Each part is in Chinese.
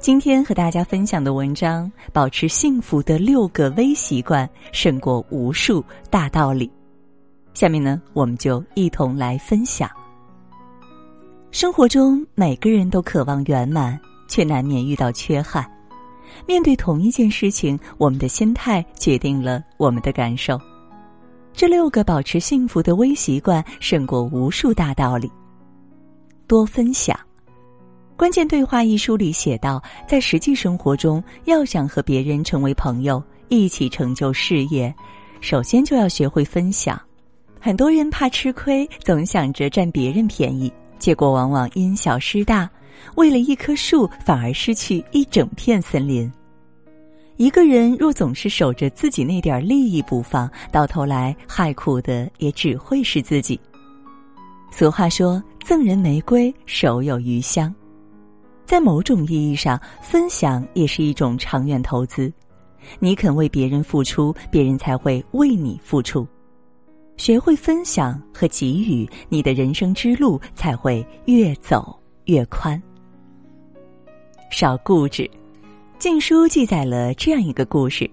今天和大家分享的文章，保持幸福的六个微习惯，胜过无数大道理。下面呢，我们就一同来分享。生活中每个人都渴望圆满，却难免遇到缺憾。面对同一件事情，我们的心态决定了我们的感受。这六个保持幸福的微习惯，胜过无数大道理。多分享。关键对话一书里写道，在实际生活中，要想和别人成为朋友，一起成就事业，首先就要学会分享。很多人怕吃亏，总想着占别人便宜，结果往往因小失大，为了一棵树，反而失去一整片森林。一个人若总是守着自己那点利益不放，到头来害苦的也只会是自己。俗话说：“赠人玫瑰，手有余香。”在某种意义上，分享也是一种长远投资。你肯为别人付出，别人才会为你付出。学会分享和给予，你的人生之路才会越走越宽。少固执，《晋书》记载了这样一个故事：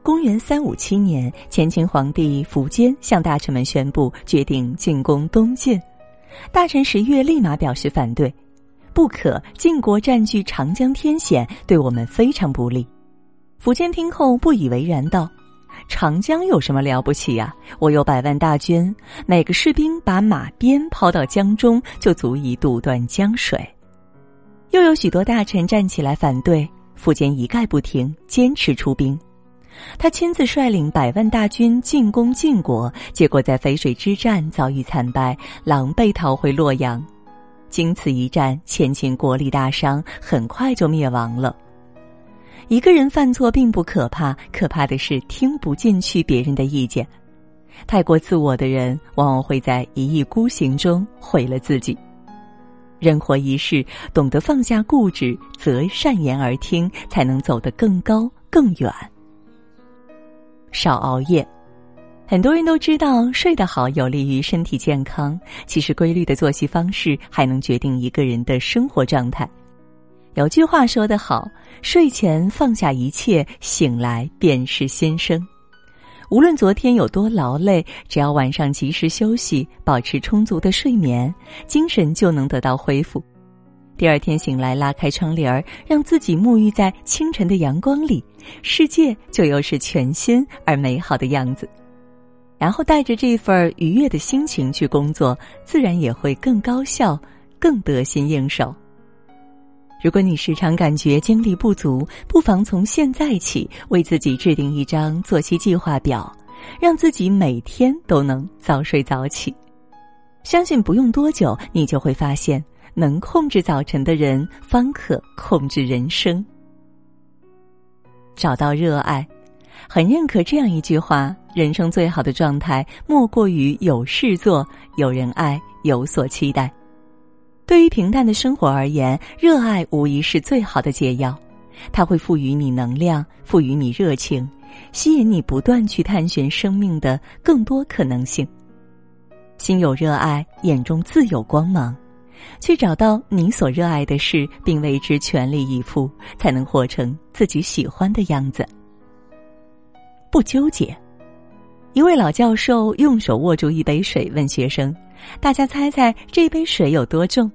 公元三五七年，前秦皇帝苻坚向大臣们宣布决定进攻东晋，大臣石越立马表示反对。不可！晋国占据长江天险，对我们非常不利。苻坚听后不以为然，道：“长江有什么了不起呀？我有百万大军，每个士兵把马鞭抛到江中，就足以堵断江水。”又有许多大臣站起来反对，苻坚一概不听，坚持出兵。他亲自率领百万大军进攻晋国，结果在淝水之战遭遇惨败，狼狈逃回洛阳。经此一战，前秦国力大伤，很快就灭亡了。一个人犯错并不可怕，可怕的是听不进去别人的意见。太过自我的人，往往会在一意孤行中毁了自己。人活一世，懂得放下固执，择善言而听，才能走得更高更远。少熬夜。很多人都知道睡得好有利于身体健康，其实规律的作息方式还能决定一个人的生活状态。有句话说得好：“睡前放下一切，醒来便是新生。”无论昨天有多劳累，只要晚上及时休息，保持充足的睡眠，精神就能得到恢复。第二天醒来，拉开窗帘儿，让自己沐浴在清晨的阳光里，世界就又是全新而美好的样子。然后带着这份愉悦的心情去工作，自然也会更高效、更得心应手。如果你时常感觉精力不足，不妨从现在起为自己制定一张作息计划表，让自己每天都能早睡早起。相信不用多久，你就会发现，能控制早晨的人，方可控制人生。找到热爱。很认可这样一句话：人生最好的状态，莫过于有事做、有人爱、有所期待。对于平淡的生活而言，热爱无疑是最好的解药。它会赋予你能量，赋予你热情，吸引你不断去探寻生命的更多可能性。心有热爱，眼中自有光芒。去找到你所热爱的事，并为之全力以赴，才能活成自己喜欢的样子。不纠结。一位老教授用手握住一杯水，问学生：“大家猜猜这杯水有多重？”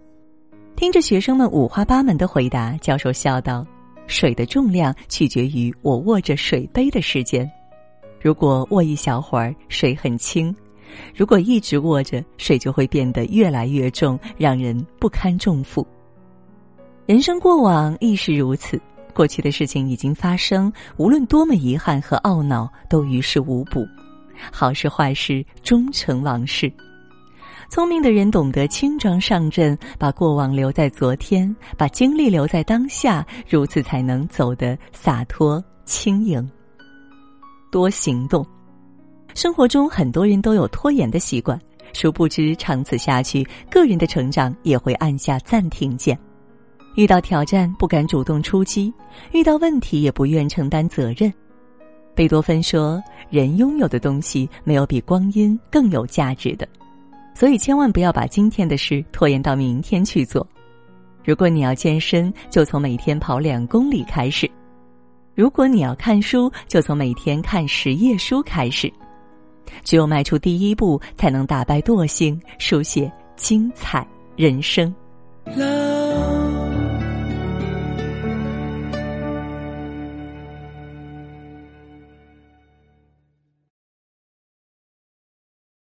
听着学生们五花八门的回答，教授笑道：“水的重量取决于我握着水杯的时间。如果握一小会儿，水很轻；如果一直握着，水就会变得越来越重，让人不堪重负。人生过往亦是如此。”过去的事情已经发生，无论多么遗憾和懊恼，都于事无补。好事坏事终成往事。聪明的人懂得轻装上阵，把过往留在昨天，把精力留在当下，如此才能走得洒脱轻盈。多行动。生活中很多人都有拖延的习惯，殊不知长此下去，个人的成长也会按下暂停键。遇到挑战不敢主动出击，遇到问题也不愿承担责任。贝多芬说，人拥有的东西没有比光阴更有价值的，所以千万不要把今天的事拖延到明天去做。如果你要健身，就从每天跑两公里开始；如果你要看书，就从每天看十页书开始。只有迈出第一步，才能打败惰性，书写精彩人生。